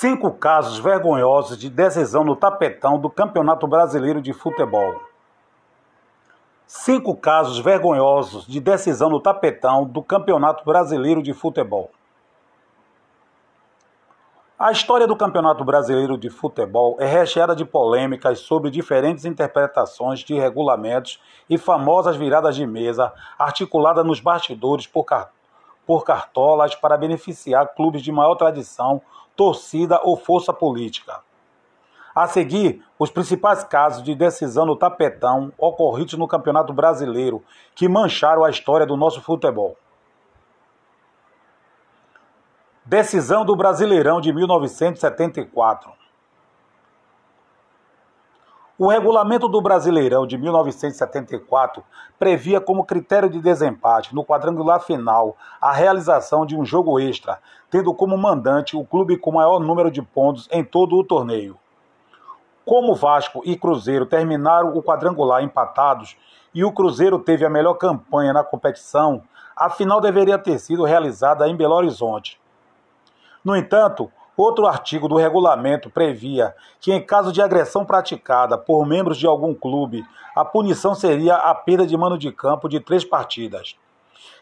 Cinco casos vergonhosos de decisão no tapetão do Campeonato Brasileiro de Futebol. Cinco casos vergonhosos de decisão no tapetão do Campeonato Brasileiro de Futebol. A história do Campeonato Brasileiro de Futebol é recheada de polêmicas sobre diferentes interpretações de regulamentos e famosas viradas de mesa articuladas nos bastidores por, por cartolas para beneficiar clubes de maior tradição torcida ou força política. A seguir, os principais casos de decisão no tapetão ocorridos no Campeonato Brasileiro que mancharam a história do nosso futebol. Decisão do Brasileirão de 1974. O regulamento do Brasileirão de 1974 previa como critério de desempate no quadrangular final a realização de um jogo extra, tendo como mandante o clube com maior número de pontos em todo o torneio. Como Vasco e Cruzeiro terminaram o quadrangular empatados e o Cruzeiro teve a melhor campanha na competição, a final deveria ter sido realizada em Belo Horizonte. No entanto, Outro artigo do regulamento previa que, em caso de agressão praticada por membros de algum clube, a punição seria a perda de mano de campo de três partidas.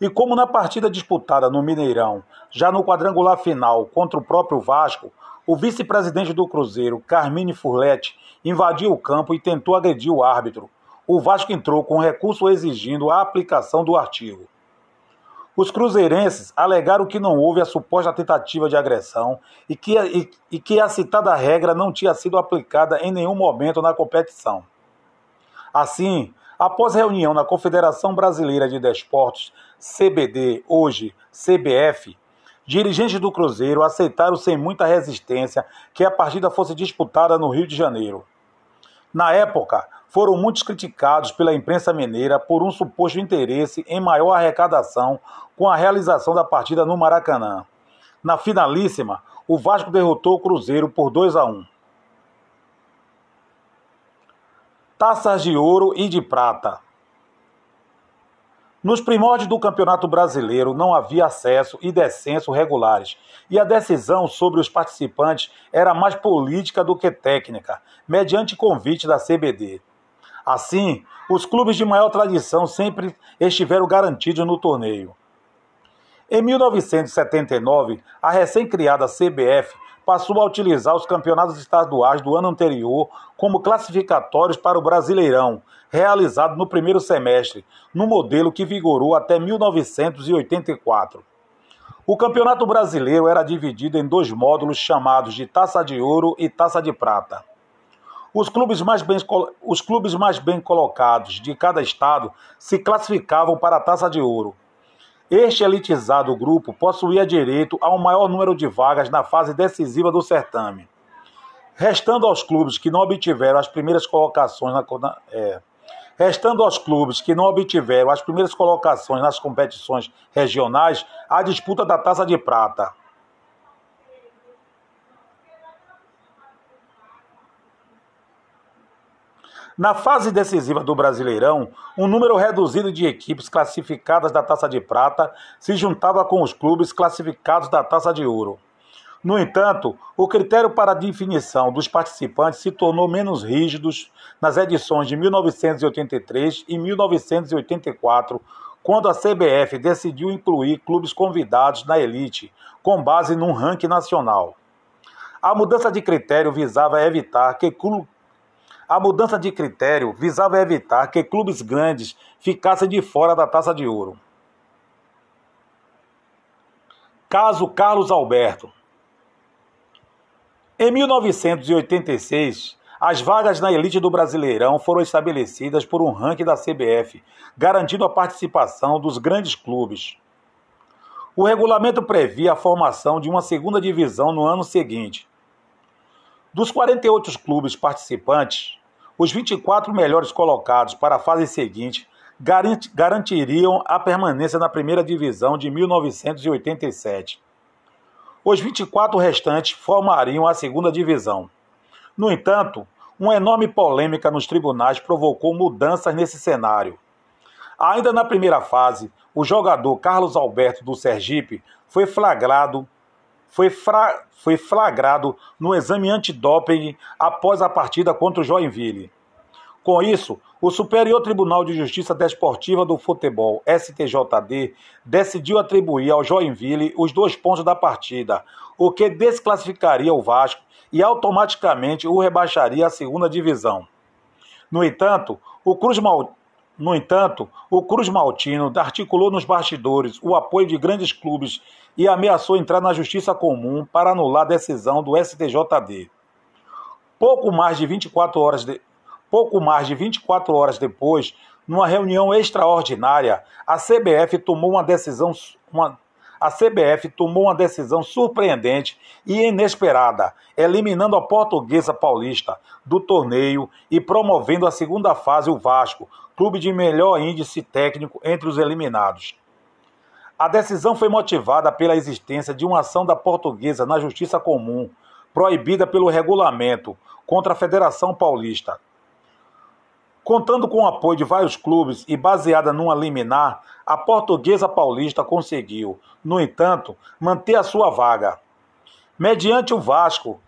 E como na partida disputada no Mineirão, já no quadrangular final contra o próprio Vasco, o vice-presidente do Cruzeiro, Carmine Furlete, invadiu o campo e tentou agredir o árbitro. O Vasco entrou com recurso exigindo a aplicação do artigo. Os cruzeirenses alegaram que não houve a suposta tentativa de agressão e que, e, e que a citada regra não tinha sido aplicada em nenhum momento na competição. Assim, após reunião na Confederação Brasileira de Desportos, CBD, hoje CBF, dirigentes do Cruzeiro aceitaram sem muita resistência que a partida fosse disputada no Rio de Janeiro. Na época, foram muito criticados pela imprensa mineira por um suposto interesse em maior arrecadação com a realização da partida no Maracanã. Na finalíssima, o Vasco derrotou o Cruzeiro por 2 a 1. Taças de ouro e de prata. Nos primórdios do Campeonato Brasileiro não havia acesso e descenso regulares, e a decisão sobre os participantes era mais política do que técnica, mediante convite da CBD. Assim, os clubes de maior tradição sempre estiveram garantidos no torneio. Em 1979, a recém-criada CBF passou a utilizar os campeonatos estaduais do ano anterior como classificatórios para o Brasileirão, realizado no primeiro semestre, no modelo que vigorou até 1984. O Campeonato Brasileiro era dividido em dois módulos chamados de Taça de Ouro e Taça de Prata. Os clubes, mais bem, os clubes mais bem colocados de cada estado se classificavam para a Taça de Ouro. Este elitizado grupo possuía direito a um maior número de vagas na fase decisiva do certame. Restando aos clubes que não obtiveram as primeiras colocações na, é, restando aos clubes que não obtiveram as primeiras colocações nas competições regionais a disputa da Taça de Prata. Na fase decisiva do Brasileirão, um número reduzido de equipes classificadas da Taça de Prata se juntava com os clubes classificados da Taça de Ouro. No entanto, o critério para a definição dos participantes se tornou menos rígido nas edições de 1983 e 1984, quando a CBF decidiu incluir clubes convidados na elite, com base num ranking nacional. A mudança de critério visava evitar que a mudança de critério visava evitar que clubes grandes ficassem de fora da taça de ouro. Caso Carlos Alberto. Em 1986, as vagas na elite do Brasileirão foram estabelecidas por um ranking da CBF, garantindo a participação dos grandes clubes. O regulamento previa a formação de uma segunda divisão no ano seguinte, dos 48 clubes participantes, os 24 melhores colocados para a fase seguinte garantiriam a permanência na primeira divisão de 1987. Os 24 restantes formariam a segunda divisão. No entanto, uma enorme polêmica nos tribunais provocou mudanças nesse cenário. Ainda na primeira fase, o jogador Carlos Alberto do Sergipe foi flagrado foi, fra foi flagrado no exame antidoping após a partida contra o Joinville. Com isso, o Superior Tribunal de Justiça Desportiva do Futebol, STJD, decidiu atribuir ao Joinville os dois pontos da partida, o que desclassificaria o Vasco e automaticamente o rebaixaria à segunda divisão. No entanto, o Cruz Mal... No entanto, o Cruz Maltino articulou nos bastidores o apoio de grandes clubes e ameaçou entrar na justiça comum para anular a decisão do STJD. Pouco mais de 24 horas, de... Pouco mais de 24 horas depois, numa reunião extraordinária, a CBF tomou uma decisão, uma, a CBF tomou uma decisão surpreendente e inesperada, eliminando a Portuguesa Paulista do torneio e promovendo a segunda fase o Vasco, clube de melhor índice técnico entre os eliminados. A decisão foi motivada pela existência de uma ação da Portuguesa na Justiça Comum, proibida pelo regulamento, contra a Federação Paulista. Contando com o apoio de vários clubes e baseada numa liminar, a Portuguesa Paulista conseguiu, no entanto, manter a sua vaga. Mediante o Vasco,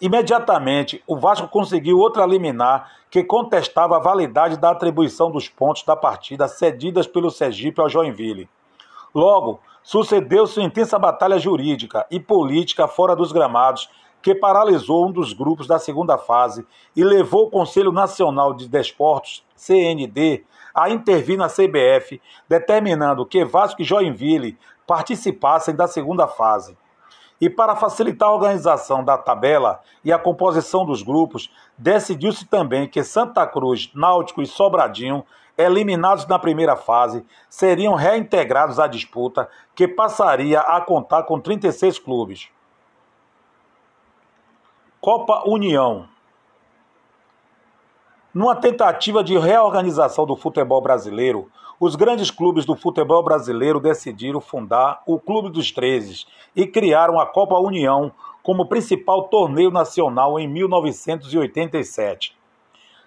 imediatamente o Vasco conseguiu outra liminar que contestava a validade da atribuição dos pontos da partida cedidas pelo Sergipe ao Joinville. Logo, sucedeu-se intensa batalha jurídica e política fora dos gramados que paralisou um dos grupos da segunda fase e levou o Conselho Nacional de Desportos, CND, a intervir na CBF, determinando que Vasco e Joinville participassem da segunda fase. E para facilitar a organização da tabela e a composição dos grupos, decidiu-se também que Santa Cruz, Náutico e Sobradinho, eliminados na primeira fase, seriam reintegrados à disputa, que passaria a contar com 36 clubes. Copa União. Numa tentativa de reorganização do futebol brasileiro, os grandes clubes do futebol brasileiro decidiram fundar o Clube dos Trezes e criaram a Copa União como principal torneio nacional em 1987.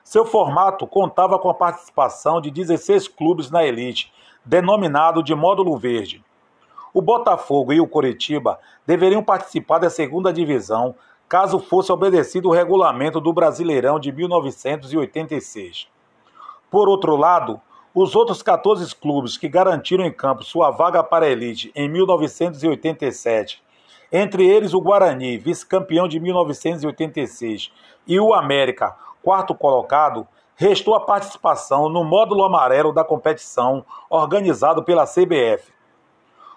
Seu formato contava com a participação de 16 clubes na elite, denominado de Módulo Verde. O Botafogo e o Coritiba deveriam participar da segunda divisão caso fosse obedecido o regulamento do Brasileirão de 1986. Por outro lado, os outros 14 clubes que garantiram em campo sua vaga para a elite em 1987, entre eles o Guarani, vice-campeão de 1986, e o América, quarto colocado, restou a participação no módulo amarelo da competição organizado pela CBF.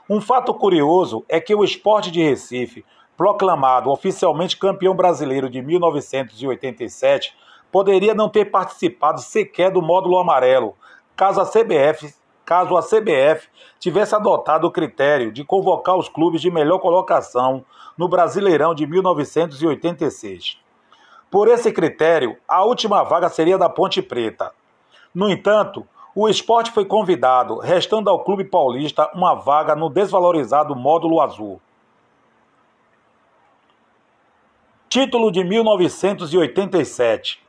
Um fato curioso é que o Esporte de Recife, proclamado oficialmente campeão brasileiro de 1987, poderia não ter participado sequer do módulo amarelo, caso a CBF, caso a CBF tivesse adotado o critério de convocar os clubes de melhor colocação no Brasileirão de 1986. Por esse critério, a última vaga seria da Ponte Preta. No entanto, o esporte foi convidado, restando ao Clube Paulista uma vaga no desvalorizado módulo azul. Título de 1987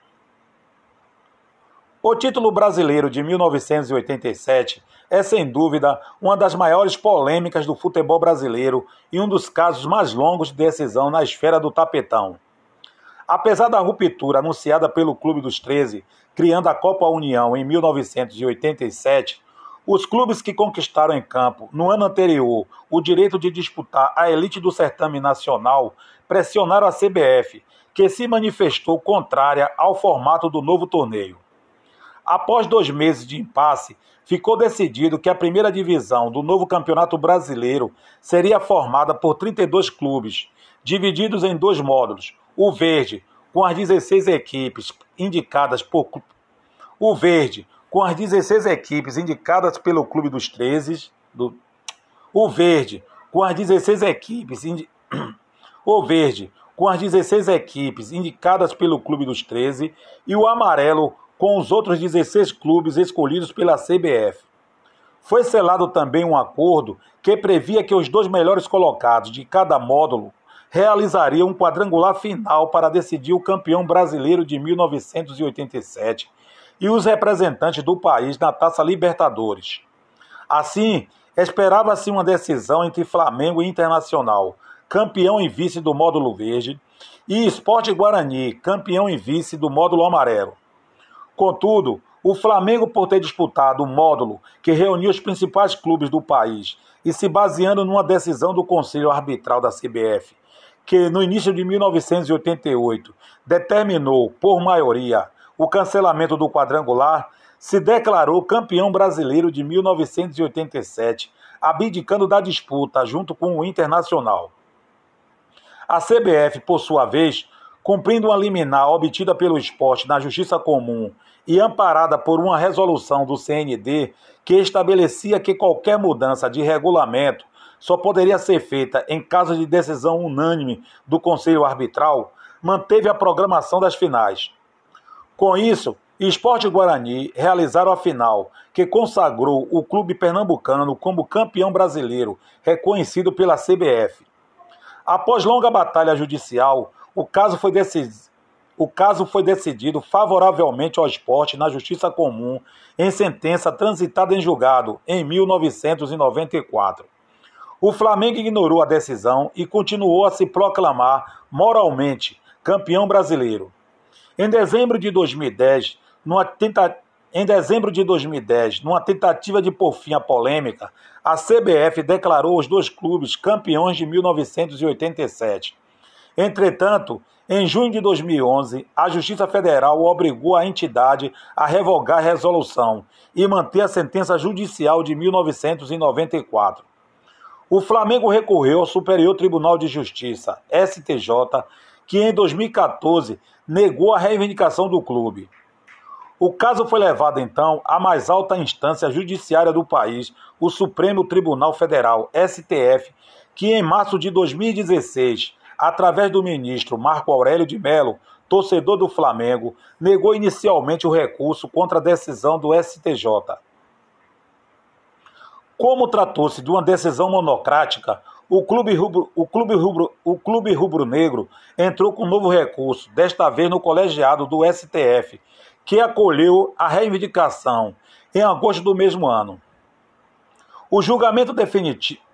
o título brasileiro de 1987 é, sem dúvida, uma das maiores polêmicas do futebol brasileiro e um dos casos mais longos de decisão na esfera do tapetão. Apesar da ruptura anunciada pelo Clube dos 13, criando a Copa União em 1987, os clubes que conquistaram em campo, no ano anterior, o direito de disputar a elite do certame nacional pressionaram a CBF, que se manifestou contrária ao formato do novo torneio. Após dois meses de impasse, ficou decidido que a primeira divisão do novo Campeonato Brasileiro seria formada por 32 clubes, divididos em dois módulos: o verde, com as 16 equipes indicadas por o verde, com as 16 equipes indicadas pelo Clube dos 13, do o verde, com as 16 equipes indi... o verde, com as 16 equipes indicadas pelo Clube dos 13 e o amarelo com os outros 16 clubes escolhidos pela CBF. Foi selado também um acordo que previa que os dois melhores colocados de cada módulo realizariam um quadrangular final para decidir o campeão brasileiro de 1987 e os representantes do país na Taça Libertadores. Assim, esperava-se uma decisão entre Flamengo e Internacional, campeão e vice do módulo verde, e Esporte Guarani, campeão e vice do módulo amarelo. Contudo, o Flamengo, por ter disputado o módulo que reuniu os principais clubes do país e se baseando numa decisão do Conselho Arbitral da CBF, que no início de 1988 determinou, por maioria, o cancelamento do quadrangular, se declarou campeão brasileiro de 1987, abdicando da disputa junto com o Internacional. A CBF, por sua vez, cumprindo uma liminar obtida pelo esporte na Justiça Comum e amparada por uma resolução do CND que estabelecia que qualquer mudança de regulamento só poderia ser feita em caso de decisão unânime do Conselho Arbitral, manteve a programação das finais. Com isso, Esporte Guarani realizaram a final, que consagrou o clube pernambucano como campeão brasileiro, reconhecido pela CBF. Após longa batalha judicial, o caso foi decidido. O caso foi decidido favoravelmente ao esporte na Justiça Comum, em sentença transitada em julgado em 1994. O Flamengo ignorou a decisão e continuou a se proclamar moralmente campeão brasileiro. Em dezembro de 2010, numa tenta... em dezembro de 2010, numa tentativa de pôr fim à polêmica, a CBF declarou os dois clubes campeões de 1987. Entretanto, em junho de 2011, a Justiça Federal obrigou a entidade a revogar a resolução e manter a sentença judicial de 1994. O Flamengo recorreu ao Superior Tribunal de Justiça, STJ, que em 2014 negou a reivindicação do clube. O caso foi levado então à mais alta instância judiciária do país, o Supremo Tribunal Federal, STF, que em março de 2016, através do ministro Marco Aurélio de Mello, torcedor do Flamengo, negou inicialmente o recurso contra a decisão do STJ. Como tratou-se de uma decisão monocrática, o clube rubro, o clube rubro, o clube rubro-negro entrou com um novo recurso, desta vez no colegiado do STF, que acolheu a reivindicação em agosto do mesmo ano. O julgamento definitivo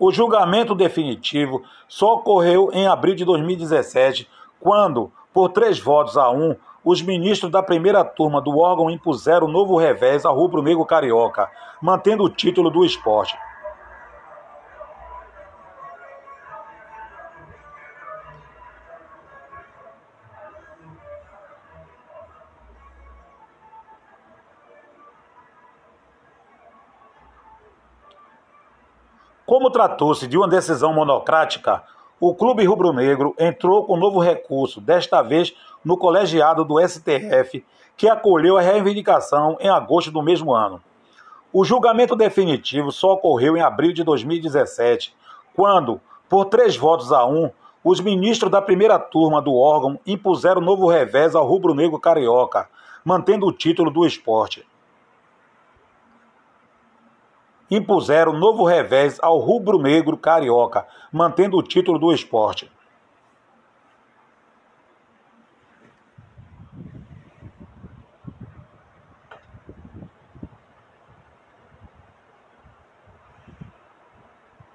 o julgamento definitivo só ocorreu em abril de 2017, quando, por três votos a um, os ministros da primeira turma do órgão impuseram novo revés ao rubro-negro carioca, mantendo o título do esporte. Como tratou-se de uma decisão monocrática, o Clube Rubro-Negro entrou com novo recurso, desta vez no colegiado do STF, que acolheu a reivindicação em agosto do mesmo ano. O julgamento definitivo só ocorreu em abril de 2017, quando, por três votos a um, os ministros da primeira turma do órgão impuseram novo revés ao rubro-negro carioca, mantendo o título do esporte impuseram novo revés ao rubro-negro carioca, mantendo o título do esporte.